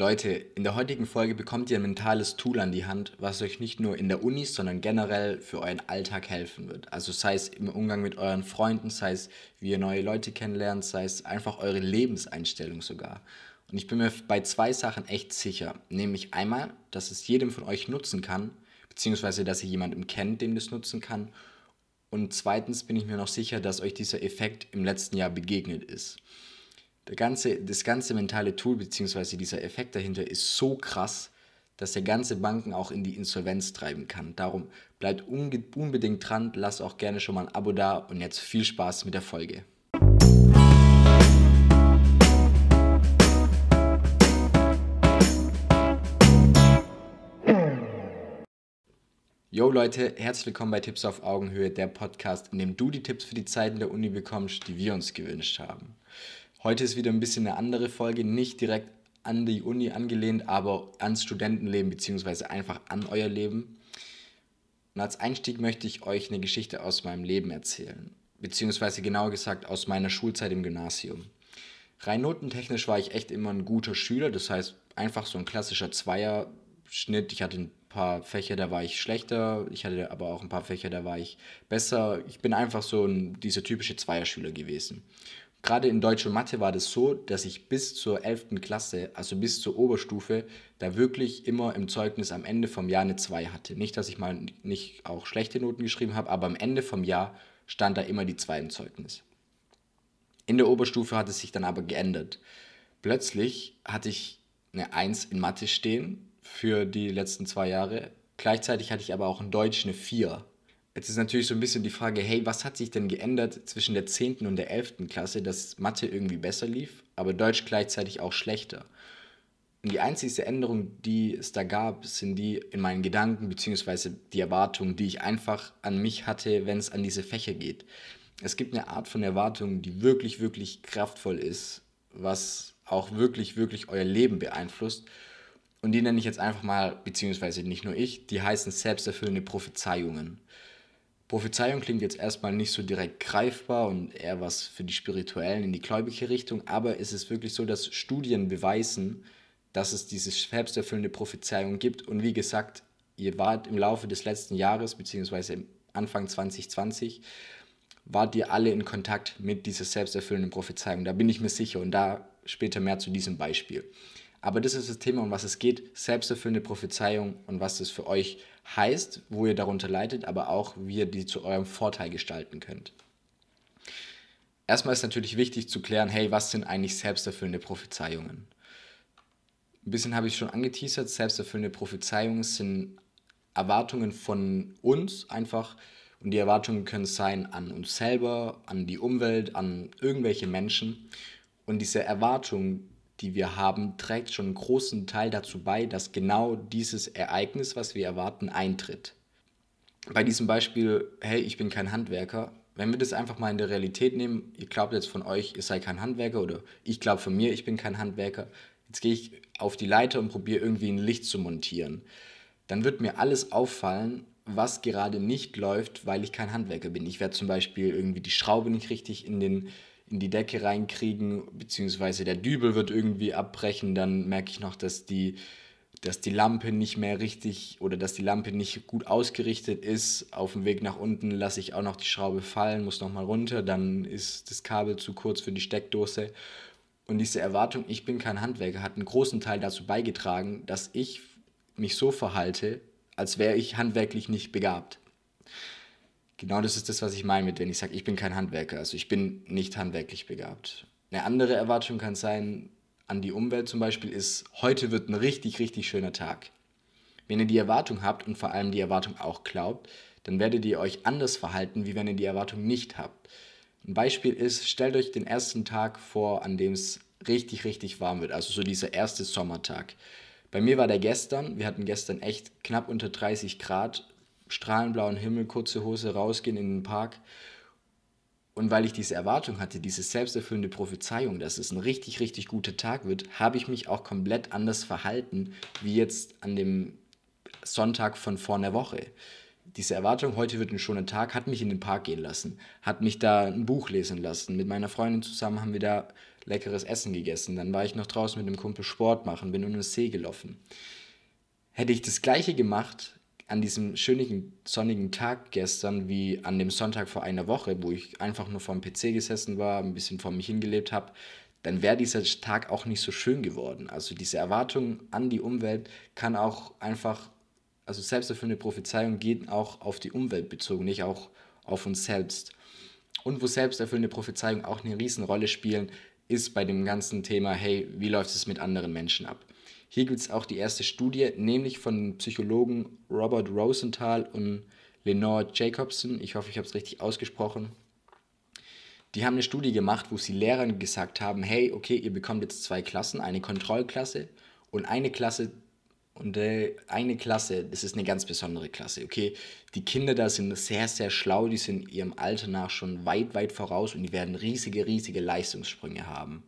Leute, in der heutigen Folge bekommt ihr ein mentales Tool an die Hand, was euch nicht nur in der Uni, sondern generell für euren Alltag helfen wird. Also sei es im Umgang mit euren Freunden, sei es wie ihr neue Leute kennenlernt, sei es einfach eure Lebenseinstellung sogar. Und ich bin mir bei zwei Sachen echt sicher. Nämlich einmal, dass es jedem von euch nutzen kann, beziehungsweise dass ihr jemanden kennt, dem das nutzen kann. Und zweitens bin ich mir noch sicher, dass euch dieser Effekt im letzten Jahr begegnet ist der ganze, das ganze mentale Tool bzw. dieser Effekt dahinter ist so krass, dass der ganze Banken auch in die Insolvenz treiben kann. Darum bleibt unbedingt dran, lasst auch gerne schon mal ein Abo da und jetzt viel Spaß mit der Folge. Yo Leute, herzlich willkommen bei Tipps auf Augenhöhe, der Podcast, in dem du die Tipps für die Zeiten der Uni bekommst, die wir uns gewünscht haben. Heute ist wieder ein bisschen eine andere Folge, nicht direkt an die Uni angelehnt, aber ans Studentenleben bzw. einfach an euer Leben. Und als Einstieg möchte ich euch eine Geschichte aus meinem Leben erzählen, beziehungsweise genauer gesagt aus meiner Schulzeit im Gymnasium. Rein notentechnisch war ich echt immer ein guter Schüler, das heißt einfach so ein klassischer Zweierschnitt. Ich hatte ein paar Fächer, da war ich schlechter, ich hatte aber auch ein paar Fächer, da war ich besser. Ich bin einfach so ein, dieser typische Zweierschüler gewesen. Gerade in Deutsch und Mathe war das so, dass ich bis zur 11. Klasse, also bis zur Oberstufe, da wirklich immer im Zeugnis am Ende vom Jahr eine 2 hatte. Nicht, dass ich mal nicht auch schlechte Noten geschrieben habe, aber am Ende vom Jahr stand da immer die 2 im Zeugnis. In der Oberstufe hat es sich dann aber geändert. Plötzlich hatte ich eine 1 in Mathe stehen für die letzten zwei Jahre. Gleichzeitig hatte ich aber auch in Deutsch eine 4 Jetzt ist natürlich so ein bisschen die Frage, hey, was hat sich denn geändert zwischen der 10. und der 11. Klasse, dass Mathe irgendwie besser lief, aber Deutsch gleichzeitig auch schlechter? Und die einzige Änderung, die es da gab, sind die in meinen Gedanken bzw. die Erwartungen, die ich einfach an mich hatte, wenn es an diese Fächer geht. Es gibt eine Art von Erwartung, die wirklich, wirklich kraftvoll ist, was auch wirklich, wirklich euer Leben beeinflusst. Und die nenne ich jetzt einfach mal, beziehungsweise nicht nur ich, die heißen selbsterfüllende Prophezeiungen. Prophezeiung klingt jetzt erstmal nicht so direkt greifbar und eher was für die Spirituellen in die gläubige Richtung, aber es ist wirklich so, dass Studien beweisen, dass es diese selbsterfüllende Prophezeiung gibt. Und wie gesagt, ihr wart im Laufe des letzten Jahres, beziehungsweise Anfang 2020, wart ihr alle in Kontakt mit dieser selbsterfüllenden Prophezeiung. Da bin ich mir sicher und da später mehr zu diesem Beispiel. Aber das ist das Thema, um was es geht, selbsterfüllende Prophezeiung und was das für euch heißt, wo ihr darunter leidet, aber auch, wie ihr die zu eurem Vorteil gestalten könnt. Erstmal ist natürlich wichtig zu klären, hey, was sind eigentlich selbsterfüllende Prophezeiungen? Ein bisschen habe ich schon angeteasert, selbsterfüllende Prophezeiungen sind Erwartungen von uns einfach und die Erwartungen können sein an uns selber, an die Umwelt, an irgendwelche Menschen. Und diese Erwartungen, die wir haben, trägt schon einen großen Teil dazu bei, dass genau dieses Ereignis, was wir erwarten, eintritt. Bei diesem Beispiel, hey, ich bin kein Handwerker, wenn wir das einfach mal in der Realität nehmen, ihr glaubt jetzt von euch, ihr seid kein Handwerker oder ich glaube von mir, ich bin kein Handwerker, jetzt gehe ich auf die Leiter und probiere irgendwie ein Licht zu montieren. Dann wird mir alles auffallen, was gerade nicht läuft, weil ich kein Handwerker bin. Ich werde zum Beispiel irgendwie die Schraube nicht richtig in den in die Decke reinkriegen, beziehungsweise der Dübel wird irgendwie abbrechen, dann merke ich noch, dass die, dass die Lampe nicht mehr richtig oder dass die Lampe nicht gut ausgerichtet ist. Auf dem Weg nach unten lasse ich auch noch die Schraube fallen, muss nochmal runter, dann ist das Kabel zu kurz für die Steckdose. Und diese Erwartung, ich bin kein Handwerker, hat einen großen Teil dazu beigetragen, dass ich mich so verhalte, als wäre ich handwerklich nicht begabt. Genau das ist das, was ich meine mit, wenn ich sage, ich bin kein Handwerker. Also ich bin nicht handwerklich begabt. Eine andere Erwartung kann sein, an die Umwelt zum Beispiel, ist, heute wird ein richtig, richtig schöner Tag. Wenn ihr die Erwartung habt und vor allem die Erwartung auch glaubt, dann werdet ihr euch anders verhalten, wie wenn ihr die Erwartung nicht habt. Ein Beispiel ist, stellt euch den ersten Tag vor, an dem es richtig, richtig warm wird, also so dieser erste Sommertag. Bei mir war der gestern, wir hatten gestern echt knapp unter 30 Grad, strahlenblauen Himmel, kurze Hose rausgehen in den Park. Und weil ich diese Erwartung hatte, diese selbsterfüllende Prophezeiung, dass es ein richtig, richtig guter Tag wird, habe ich mich auch komplett anders verhalten, wie jetzt an dem Sonntag von vor einer Woche. Diese Erwartung, heute wird ein schöner Tag, hat mich in den Park gehen lassen, hat mich da ein Buch lesen lassen. Mit meiner Freundin zusammen haben wir da leckeres Essen gegessen. Dann war ich noch draußen mit dem Kumpel Sport machen, bin um den See gelaufen. Hätte ich das gleiche gemacht an diesem schönen sonnigen Tag gestern wie an dem Sonntag vor einer Woche, wo ich einfach nur vorm PC gesessen war, ein bisschen vor mich hingelebt habe, dann wäre dieser Tag auch nicht so schön geworden. Also diese Erwartung an die Umwelt kann auch einfach, also selbsterfüllende Prophezeiung geht auch auf die Umwelt bezogen, nicht auch auf uns selbst. Und wo selbsterfüllende Prophezeiungen auch eine Riesenrolle spielen, ist bei dem ganzen Thema, hey, wie läuft es mit anderen Menschen ab? Hier gibt es auch die erste Studie, nämlich von Psychologen Robert Rosenthal und Lenore Jacobson. Ich hoffe, ich habe es richtig ausgesprochen. Die haben eine Studie gemacht, wo sie Lehrern gesagt haben, hey, okay, ihr bekommt jetzt zwei Klassen, eine Kontrollklasse und eine Klasse und äh, eine Klasse, das ist eine ganz besondere Klasse, okay? Die Kinder da sind sehr, sehr schlau, die sind ihrem Alter nach schon weit, weit voraus und die werden riesige, riesige Leistungssprünge haben.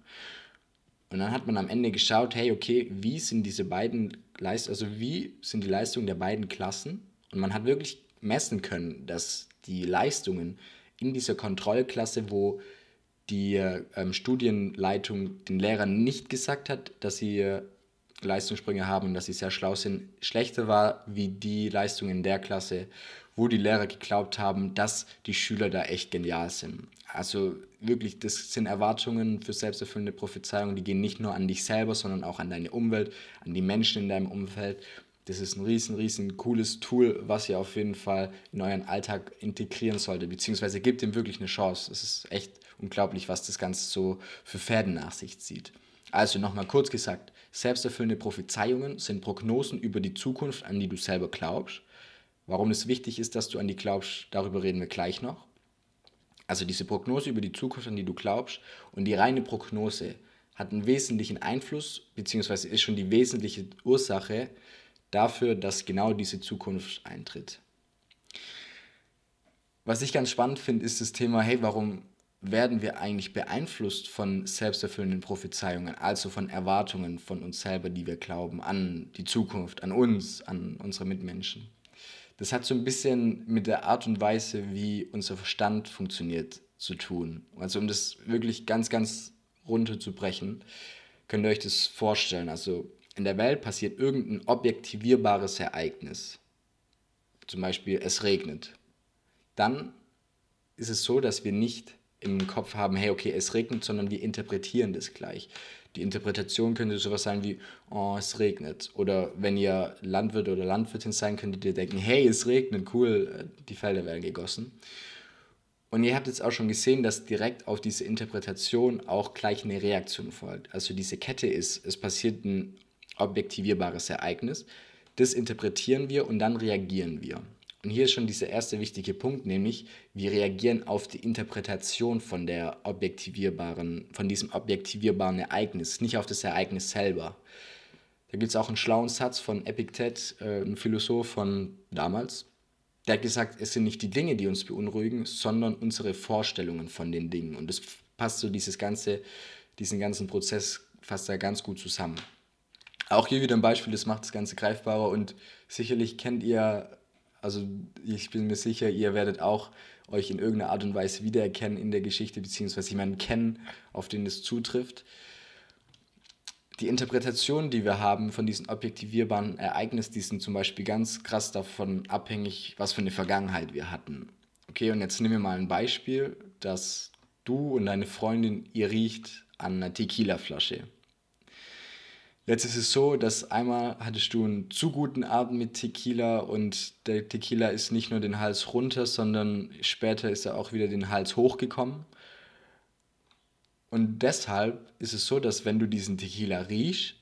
Und dann hat man am Ende geschaut, hey, okay, wie sind diese beiden Leistungen, also wie sind die Leistungen der beiden Klassen? Und man hat wirklich messen können, dass die Leistungen in dieser Kontrollklasse, wo die ähm, Studienleitung den Lehrern nicht gesagt hat, dass sie äh, Leistungssprünge haben und dass sie sehr schlau sind, schlechter war wie die Leistung in der Klasse, wo die Lehrer geglaubt haben, dass die Schüler da echt genial sind. Also wirklich, das sind Erwartungen für selbsterfüllende Prophezeiungen, die gehen nicht nur an dich selber, sondern auch an deine Umwelt, an die Menschen in deinem Umfeld. Das ist ein riesen, riesen cooles Tool, was ihr auf jeden Fall in euren Alltag integrieren solltet, beziehungsweise gebt ihm wirklich eine Chance. Es ist echt unglaublich, was das Ganze so für Pferden nach sich zieht. Also nochmal kurz gesagt, selbsterfüllende Prophezeiungen sind Prognosen über die Zukunft, an die du selber glaubst. Warum es wichtig ist, dass du an die glaubst, darüber reden wir gleich noch. Also diese Prognose über die Zukunft, an die du glaubst und die reine Prognose hat einen wesentlichen Einfluss, beziehungsweise ist schon die wesentliche Ursache dafür, dass genau diese Zukunft eintritt. Was ich ganz spannend finde, ist das Thema, hey, warum werden wir eigentlich beeinflusst von selbsterfüllenden Prophezeiungen, also von Erwartungen von uns selber, die wir glauben, an die Zukunft, an uns, an unsere Mitmenschen? Das hat so ein bisschen mit der Art und Weise, wie unser Verstand funktioniert, zu tun. Also um das wirklich ganz, ganz runterzubrechen, könnt ihr euch das vorstellen. Also in der Welt passiert irgendein objektivierbares Ereignis. Zum Beispiel es regnet. Dann ist es so, dass wir nicht im Kopf haben, hey, okay, es regnet, sondern wir interpretieren das gleich. Die Interpretation könnte sowas sein wie, oh, es regnet. Oder wenn ihr Landwirt oder Landwirtin sein, könntet ihr denken, hey, es regnet, cool, die Felder werden gegossen. Und ihr habt jetzt auch schon gesehen, dass direkt auf diese Interpretation auch gleich eine Reaktion folgt. Also diese Kette ist, es passiert ein objektivierbares Ereignis, das interpretieren wir und dann reagieren wir. Und hier ist schon dieser erste wichtige Punkt, nämlich wir reagieren auf die Interpretation von der objektivierbaren, von diesem objektivierbaren Ereignis, nicht auf das Ereignis selber. Da gibt es auch einen schlauen Satz von Epiktet, äh, ein Philosoph von damals. Der hat gesagt, es sind nicht die Dinge, die uns beunruhigen, sondern unsere Vorstellungen von den Dingen. Und das passt so dieses ganze, diesen ganzen Prozess fasst da ganz gut zusammen. Auch hier wieder ein Beispiel, das macht das Ganze greifbarer und sicherlich kennt ihr also ich bin mir sicher, ihr werdet auch euch in irgendeiner Art und Weise wiedererkennen in der Geschichte, beziehungsweise jemanden kennen, auf den es zutrifft. Die Interpretation, die wir haben von diesen objektivierbaren Ereignissen, die sind zum Beispiel ganz krass davon abhängig, was für eine Vergangenheit wir hatten. Okay, und jetzt nehmen wir mal ein Beispiel, dass du und deine Freundin, ihr riecht an einer Tequila-Flasche. Jetzt ist es so, dass einmal hattest du einen zu guten Abend mit Tequila und der Tequila ist nicht nur den Hals runter, sondern später ist er auch wieder den Hals hochgekommen. Und deshalb ist es so, dass wenn du diesen Tequila riechst,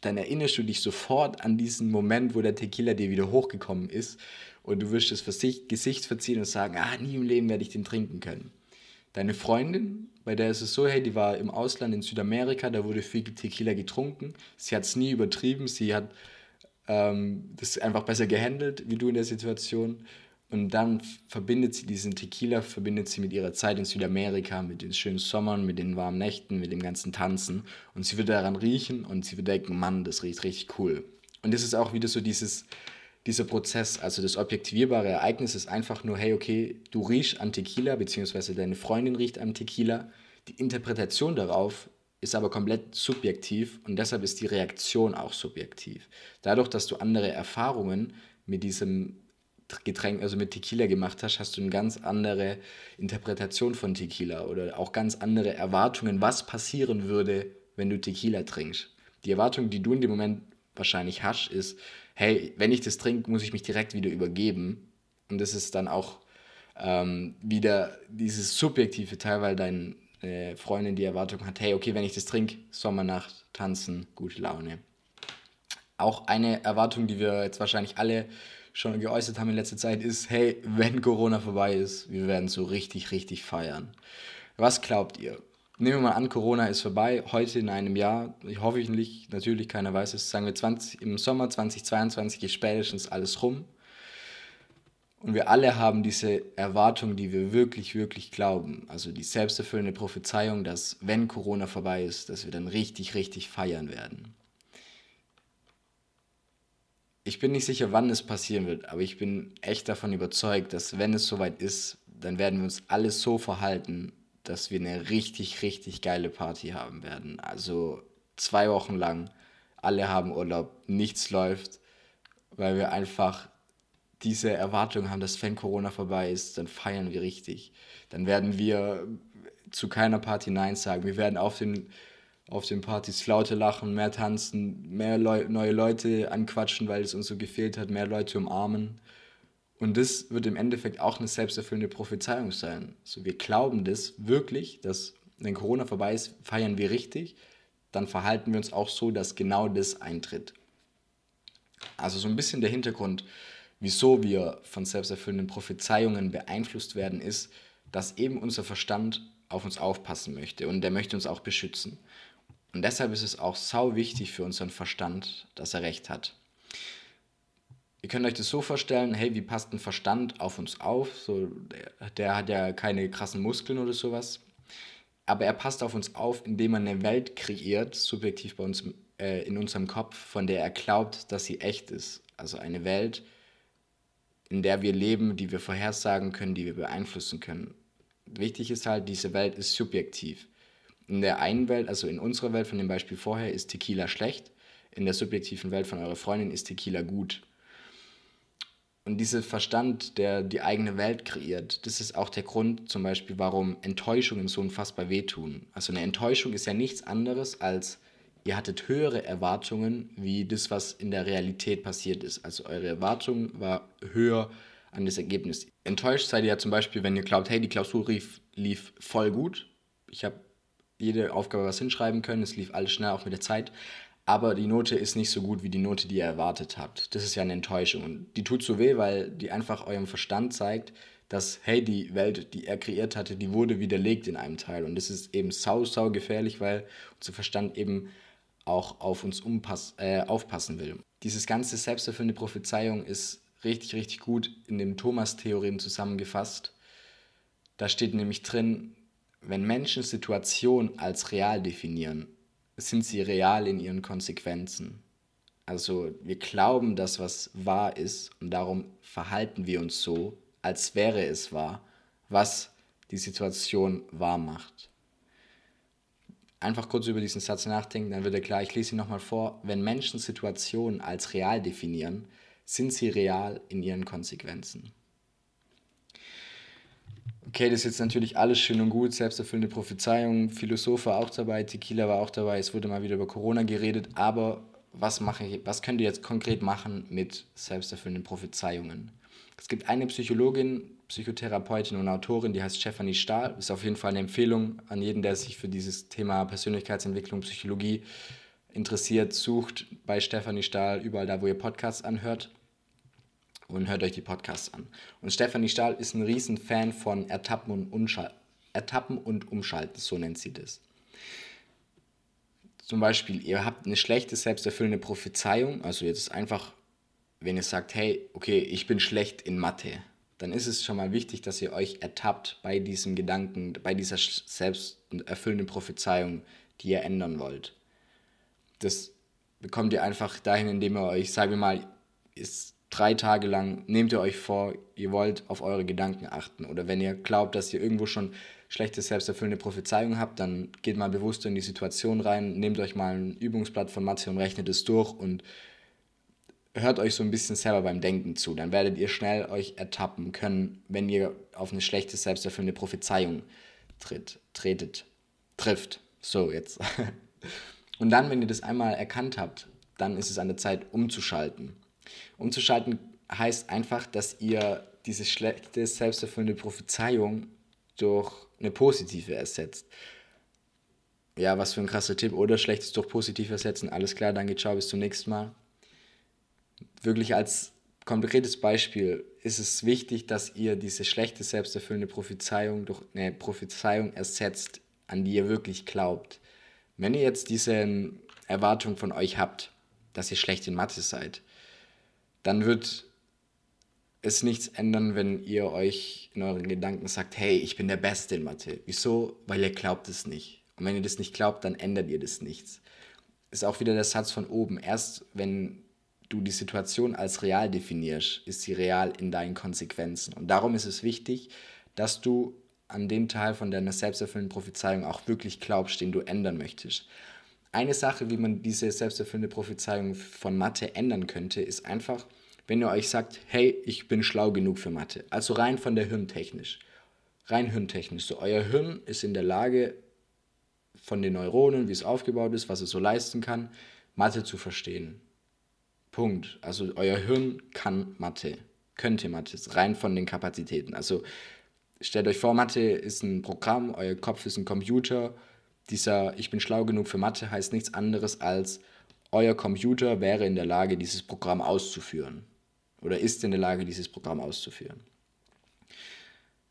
dann erinnerst du dich sofort an diesen Moment, wo der Tequila dir wieder hochgekommen ist und du wirst das Gesicht verziehen und sagen, ah, nie im Leben werde ich den trinken können. Deine Freundin, bei der ist es so, hey, die war im Ausland in Südamerika, da wurde viel Tequila getrunken. Sie hat es nie übertrieben, sie hat ähm, das einfach besser gehandelt wie du in der Situation. Und dann verbindet sie diesen Tequila, verbindet sie mit ihrer Zeit in Südamerika, mit den schönen Sommern, mit den warmen Nächten, mit dem ganzen Tanzen. Und sie wird daran riechen und sie wird denken, Mann, das riecht richtig cool. Und das ist auch wieder so dieses, dieser Prozess, also das objektivierbare Ereignis ist einfach nur, hey, okay, du riechst an Tequila, beziehungsweise deine Freundin riecht an Tequila. Die Interpretation darauf ist aber komplett subjektiv und deshalb ist die Reaktion auch subjektiv. Dadurch, dass du andere Erfahrungen mit diesem Getränk, also mit Tequila gemacht hast, hast du eine ganz andere Interpretation von Tequila oder auch ganz andere Erwartungen, was passieren würde, wenn du Tequila trinkst. Die Erwartung, die du in dem Moment wahrscheinlich hast, ist, hey, wenn ich das trinke, muss ich mich direkt wieder übergeben. Und das ist dann auch ähm, wieder dieses subjektive Teil, weil deine Freundin die Erwartung hat, hey, okay, wenn ich das trinke, Sommernacht, tanzen, gute Laune. Auch eine Erwartung, die wir jetzt wahrscheinlich alle schon geäußert haben in letzter Zeit, ist, hey, wenn Corona vorbei ist, wir werden so richtig, richtig feiern. Was glaubt ihr? Nehmen wir mal an, Corona ist vorbei, heute in einem Jahr, hoffentlich, natürlich, keiner weiß es, sagen wir 20, im Sommer 2022 ist spätestens alles rum. Und wir alle haben diese Erwartung, die wir wirklich, wirklich glauben. Also die selbsterfüllende Prophezeiung, dass wenn Corona vorbei ist, dass wir dann richtig, richtig feiern werden. Ich bin nicht sicher, wann es passieren wird, aber ich bin echt davon überzeugt, dass wenn es soweit ist, dann werden wir uns alle so verhalten, dass wir eine richtig, richtig geile Party haben werden. Also zwei Wochen lang, alle haben Urlaub, nichts läuft, weil wir einfach diese Erwartung haben, dass wenn Corona vorbei ist, dann feiern wir richtig. Dann werden wir zu keiner Party Nein sagen. Wir werden auf den auf den Partys lauter lachen, mehr tanzen, mehr Leu neue Leute anquatschen, weil es uns so gefehlt hat, mehr Leute umarmen. Und das wird im Endeffekt auch eine selbsterfüllende Prophezeiung sein. So, wir glauben das wirklich, dass wenn Corona vorbei ist, feiern wir richtig, dann verhalten wir uns auch so, dass genau das eintritt. Also so ein bisschen der Hintergrund, wieso wir von selbsterfüllenden Prophezeiungen beeinflusst werden, ist, dass eben unser Verstand auf uns aufpassen möchte und der möchte uns auch beschützen. Und deshalb ist es auch sau wichtig für unseren Verstand, dass er recht hat. Ihr könnt euch das so vorstellen, hey, wie passt ein Verstand auf uns auf? So, der, der hat ja keine krassen Muskeln oder sowas. Aber er passt auf uns auf, indem er eine Welt kreiert, subjektiv bei uns äh, in unserem Kopf, von der er glaubt, dass sie echt ist. Also eine Welt, in der wir leben, die wir vorhersagen können, die wir beeinflussen können. Wichtig ist halt, diese Welt ist subjektiv. In der einen Welt, also in unserer Welt von dem Beispiel vorher, ist Tequila schlecht. In der subjektiven Welt von eurer Freundin ist Tequila gut. Und dieser Verstand, der die eigene Welt kreiert, das ist auch der Grund zum Beispiel, warum Enttäuschungen so unfassbar wehtun. Also eine Enttäuschung ist ja nichts anderes als, ihr hattet höhere Erwartungen wie das, was in der Realität passiert ist. Also eure Erwartung war höher an das Ergebnis. Enttäuscht seid ihr ja zum Beispiel, wenn ihr glaubt, hey, die Klausur lief, lief voll gut. Ich habe jede Aufgabe was hinschreiben können, es lief alles schnell, auch mit der Zeit. Aber die Note ist nicht so gut wie die Note, die ihr erwartet habt. Das ist ja eine Enttäuschung. Und die tut so weh, weil die einfach eurem Verstand zeigt, dass, hey, die Welt, die er kreiert hatte, die wurde widerlegt in einem Teil. Und das ist eben sau, sau gefährlich, weil unser Verstand eben auch auf uns äh, aufpassen will. Dieses ganze selbsterfüllende Prophezeiung ist richtig, richtig gut in dem Thomas-Theorem zusammengefasst. Da steht nämlich drin, wenn Menschen Situationen als real definieren, sind sie real in ihren Konsequenzen. Also wir glauben, dass was wahr ist und darum verhalten wir uns so, als wäre es wahr, was die Situation wahr macht. Einfach kurz über diesen Satz nachdenken, dann wird er klar, ich lese ihn nochmal vor. Wenn Menschen Situationen als real definieren, sind sie real in ihren Konsequenzen. Okay, das ist jetzt natürlich alles schön und gut, selbsterfüllende Prophezeiung, Philosoph war auch dabei, Tequila war auch dabei, es wurde mal wieder über Corona geredet, aber was, mache ich, was könnt ihr jetzt konkret machen mit selbsterfüllenden Prophezeiungen? Es gibt eine Psychologin, Psychotherapeutin und Autorin, die heißt Stephanie Stahl. Ist auf jeden Fall eine Empfehlung an jeden, der sich für dieses Thema Persönlichkeitsentwicklung, Psychologie interessiert. Sucht bei Stephanie Stahl überall da, wo ihr Podcasts anhört und hört euch die Podcasts an. Und Stephanie Stahl ist ein riesen Fan von Ertappen und, Umschal Ertappen und Umschalten, so nennt sie das. Zum Beispiel, ihr habt eine schlechte, selbsterfüllende Prophezeiung, also jetzt einfach, wenn ihr sagt, hey, okay, ich bin schlecht in Mathe, dann ist es schon mal wichtig, dass ihr euch ertappt bei diesem Gedanken, bei dieser selbsterfüllenden Prophezeiung, die ihr ändern wollt. Das bekommt ihr einfach dahin, indem ihr euch, sagen wir mal, ist drei Tage lang nehmt ihr euch vor, ihr wollt auf eure Gedanken achten. Oder wenn ihr glaubt, dass ihr irgendwo schon schlechte selbsterfüllende Prophezeiung habt, dann geht mal bewusst in die Situation rein, nehmt euch mal ein Übungsblatt von Mathe und rechnet es durch und hört euch so ein bisschen selber beim Denken zu. Dann werdet ihr schnell euch ertappen können, wenn ihr auf eine schlechte selbsterfüllende Prophezeiung tritt, tretet, trifft. So, jetzt. Und dann, wenn ihr das einmal erkannt habt, dann ist es an der Zeit umzuschalten. Umzuschalten heißt einfach, dass ihr diese schlechte selbsterfüllende Prophezeiung durch eine positive ersetzt. Ja, was für ein krasser Tipp. Oder schlechtes durch positiv ersetzen. Alles klar, danke, ciao, bis zum nächsten Mal. Wirklich als konkretes Beispiel ist es wichtig, dass ihr diese schlechte selbsterfüllende Prophezeiung durch eine Prophezeiung ersetzt, an die ihr wirklich glaubt. Wenn ihr jetzt diese Erwartung von euch habt, dass ihr schlecht in Mathe seid, dann wird es nichts ändern, wenn ihr euch in euren Gedanken sagt, hey, ich bin der Beste in Mathe. Wieso? Weil ihr glaubt es nicht. Und wenn ihr das nicht glaubt, dann ändert ihr das nichts. Ist auch wieder der Satz von oben. Erst wenn du die Situation als real definierst, ist sie real in deinen Konsequenzen. Und darum ist es wichtig, dass du an dem Teil von deiner selbsterfüllenden Prophezeiung auch wirklich glaubst, den du ändern möchtest. Eine Sache, wie man diese selbsterfüllende Prophezeiung von Mathe ändern könnte, ist einfach, wenn ihr euch sagt, hey, ich bin schlau genug für Mathe. Also rein von der Hirntechnisch. Rein hirntechnisch. So, euer Hirn ist in der Lage, von den Neuronen, wie es aufgebaut ist, was es so leisten kann, Mathe zu verstehen. Punkt. Also euer Hirn kann Mathe, könnte Mathe, rein von den Kapazitäten. Also stellt euch vor, Mathe ist ein Programm, euer Kopf ist ein Computer. Dieser Ich bin schlau genug für Mathe heißt nichts anderes als, euer Computer wäre in der Lage, dieses Programm auszuführen. Oder ist in der Lage, dieses Programm auszuführen.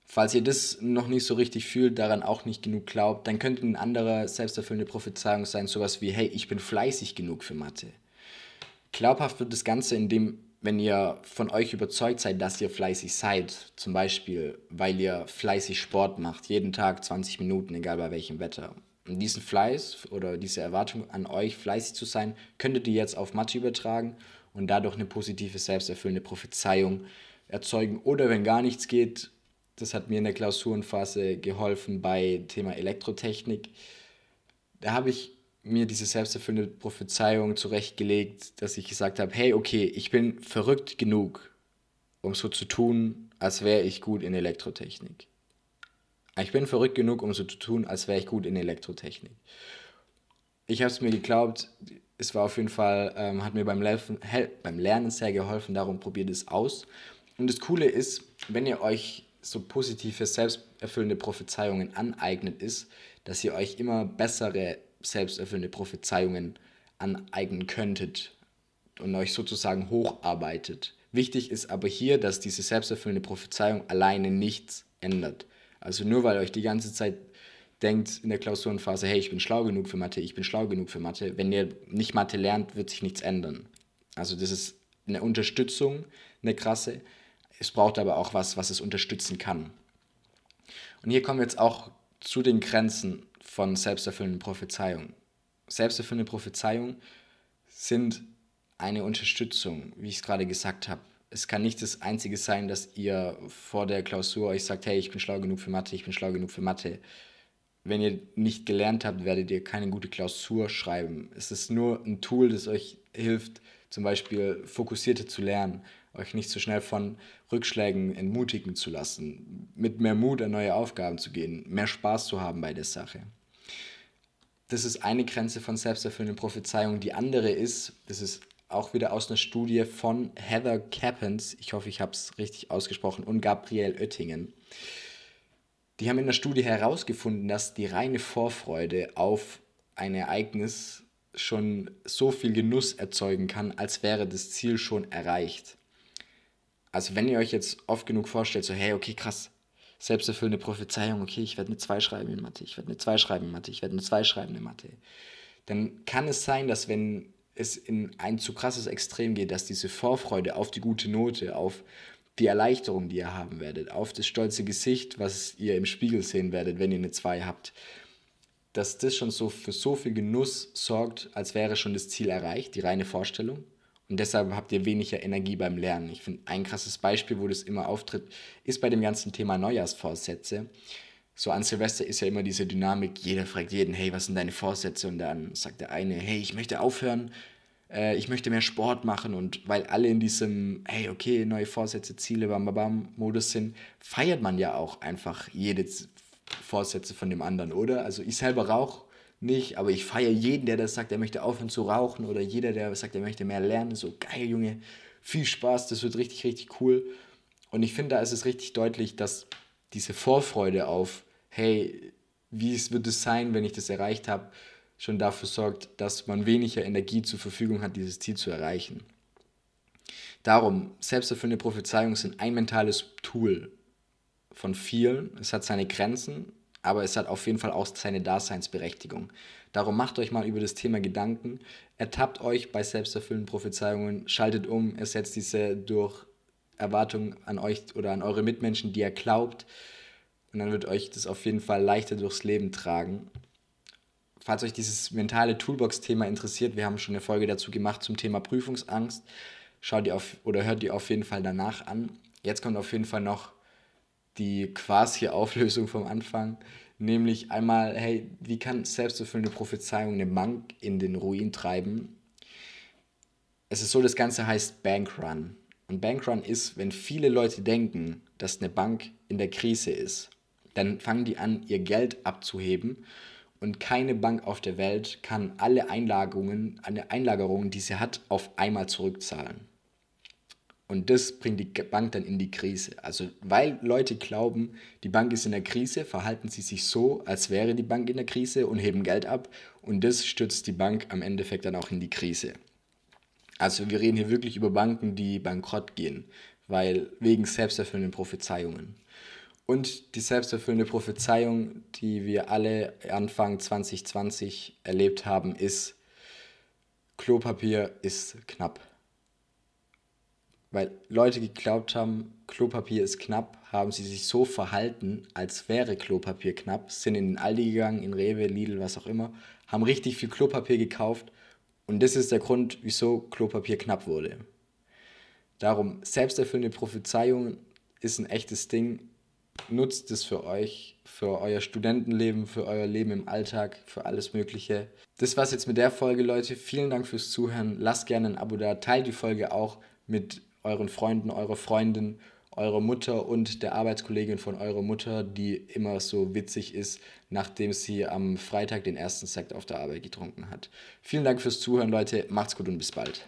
Falls ihr das noch nicht so richtig fühlt, daran auch nicht genug glaubt, dann könnte eine andere selbsterfüllende Prophezeiung sein, sowas wie, hey, ich bin fleißig genug für Mathe. Glaubhaft wird das Ganze, indem, wenn ihr von euch überzeugt seid, dass ihr fleißig seid, zum Beispiel, weil ihr fleißig Sport macht, jeden Tag 20 Minuten, egal bei welchem Wetter. Und diesen Fleiß oder diese Erwartung an euch, fleißig zu sein, könntet ihr jetzt auf Mathe übertragen und dadurch eine positive, selbsterfüllende Prophezeiung erzeugen. Oder wenn gar nichts geht, das hat mir in der Klausurenphase geholfen bei Thema Elektrotechnik. Da habe ich mir diese selbsterfüllende Prophezeiung zurechtgelegt, dass ich gesagt habe, hey, okay, ich bin verrückt genug, um so zu tun, als wäre ich gut in Elektrotechnik. Ich bin verrückt genug, um so zu tun, als wäre ich gut in Elektrotechnik. Ich habe es mir geglaubt, es war auf jeden Fall, ähm, hat mir beim, Lernen, beim Lernen sehr geholfen, darum probiert es aus. Und das Coole ist, wenn ihr euch so positive, selbsterfüllende Prophezeiungen aneignet, ist, dass ihr euch immer bessere selbsterfüllende Prophezeiungen aneignen könntet und euch sozusagen hocharbeitet. Wichtig ist aber hier, dass diese selbsterfüllende Prophezeiung alleine nichts ändert. Also nur weil euch die ganze Zeit denkt in der Klausurenphase, hey, ich bin schlau genug für Mathe, ich bin schlau genug für Mathe, wenn ihr nicht Mathe lernt, wird sich nichts ändern. Also das ist eine Unterstützung, eine krasse. Es braucht aber auch was, was es unterstützen kann. Und hier kommen wir jetzt auch zu den Grenzen von selbsterfüllenden Prophezeiungen. Selbsterfüllende Prophezeiungen sind eine Unterstützung, wie ich es gerade gesagt habe. Es kann nicht das Einzige sein, dass ihr vor der Klausur euch sagt, hey, ich bin schlau genug für Mathe, ich bin schlau genug für Mathe. Wenn ihr nicht gelernt habt, werdet ihr keine gute Klausur schreiben. Es ist nur ein Tool, das euch hilft, zum Beispiel fokussierter zu lernen, euch nicht so schnell von Rückschlägen entmutigen zu lassen, mit mehr Mut an neue Aufgaben zu gehen, mehr Spaß zu haben bei der Sache. Das ist eine Grenze von selbsterfüllenden Prophezeiungen. Die andere ist, das ist auch wieder aus einer Studie von Heather Cappens, ich hoffe, ich habe es richtig ausgesprochen, und Gabriel Oettingen. Die haben in der Studie herausgefunden, dass die reine Vorfreude auf ein Ereignis schon so viel Genuss erzeugen kann, als wäre das Ziel schon erreicht. Also wenn ihr euch jetzt oft genug vorstellt, so hey, okay, krass, selbsterfüllende Prophezeiung, okay, ich werde eine 2 schreiben in Mathe, ich werde eine 2 schreiben in Mathe, ich werde eine 2 schreiben in Mathe, dann kann es sein, dass wenn es in ein zu krasses Extrem geht, dass diese Vorfreude auf die gute Note, auf die Erleichterung, die ihr haben werdet, auf das stolze Gesicht, was ihr im Spiegel sehen werdet, wenn ihr eine 2 habt, dass das schon so für so viel Genuss sorgt, als wäre schon das Ziel erreicht, die reine Vorstellung. Und deshalb habt ihr weniger Energie beim Lernen. Ich finde, ein krasses Beispiel, wo das immer auftritt, ist bei dem ganzen Thema Neujahrsvorsätze. So an Silvester ist ja immer diese Dynamik, jeder fragt jeden, hey, was sind deine Vorsätze? Und dann sagt der eine, hey, ich möchte aufhören, äh, ich möchte mehr Sport machen. Und weil alle in diesem, hey, okay, neue Vorsätze, Ziele, bam, bam, bam, Modus sind, feiert man ja auch einfach jede Vorsätze von dem anderen, oder? Also ich selber rauche nicht, aber ich feiere jeden, der das sagt, er möchte aufhören zu rauchen oder jeder, der sagt, er möchte mehr lernen. So geil, Junge, viel Spaß, das wird richtig, richtig cool. Und ich finde, da ist es richtig deutlich, dass diese Vorfreude auf, hey, wie wird es sein, wenn ich das erreicht habe, schon dafür sorgt, dass man weniger Energie zur Verfügung hat, dieses Ziel zu erreichen. Darum, selbsterfüllende Prophezeiungen sind ein mentales Tool von vielen. Es hat seine Grenzen, aber es hat auf jeden Fall auch seine Daseinsberechtigung. Darum macht euch mal über das Thema Gedanken, ertappt euch bei selbsterfüllenden Prophezeiungen, schaltet um, ersetzt diese durch Erwartungen an euch oder an eure Mitmenschen, die ihr glaubt. Und dann wird euch das auf jeden Fall leichter durchs Leben tragen. Falls euch dieses mentale Toolbox-Thema interessiert, wir haben schon eine Folge dazu gemacht zum Thema Prüfungsangst. Schaut ihr auf oder hört ihr auf jeden Fall danach an. Jetzt kommt auf jeden Fall noch die quasi Auflösung vom Anfang, nämlich einmal, hey, wie kann selbsterfüllende Prophezeiung eine Bank in den Ruin treiben? Es ist so, das Ganze heißt Bankrun. Und Bankrun ist, wenn viele Leute denken, dass eine Bank in der Krise ist, dann fangen die an, ihr Geld abzuheben und keine Bank auf der Welt kann alle Einlagerungen, alle Einlagerungen, die sie hat, auf einmal zurückzahlen. Und das bringt die Bank dann in die Krise. Also weil Leute glauben, die Bank ist in der Krise, verhalten sie sich so, als wäre die Bank in der Krise und heben Geld ab. Und das stürzt die Bank am Endeffekt dann auch in die Krise. Also wir reden hier wirklich über Banken, die bankrott gehen, weil wegen selbsterfüllenden Prophezeiungen. Und die selbsterfüllende Prophezeiung, die wir alle Anfang 2020 erlebt haben, ist, Klopapier ist knapp. Weil Leute geglaubt haben, Klopapier ist knapp, haben sie sich so verhalten, als wäre Klopapier knapp, sind in den Aldi gegangen, in Rewe, Lidl, was auch immer, haben richtig viel Klopapier gekauft und das ist der Grund, wieso Klopapier knapp wurde. Darum, selbsterfüllende Prophezeiung ist ein echtes Ding. Nutzt es für euch, für euer Studentenleben, für euer Leben im Alltag, für alles Mögliche. Das war's jetzt mit der Folge, Leute. Vielen Dank fürs Zuhören. Lasst gerne ein Abo da. Teilt die Folge auch mit euren Freunden, eurer Freundin, eurer Mutter und der Arbeitskollegin von eurer Mutter, die immer so witzig ist, nachdem sie am Freitag den ersten Sekt auf der Arbeit getrunken hat. Vielen Dank fürs Zuhören, Leute. Macht's gut und bis bald.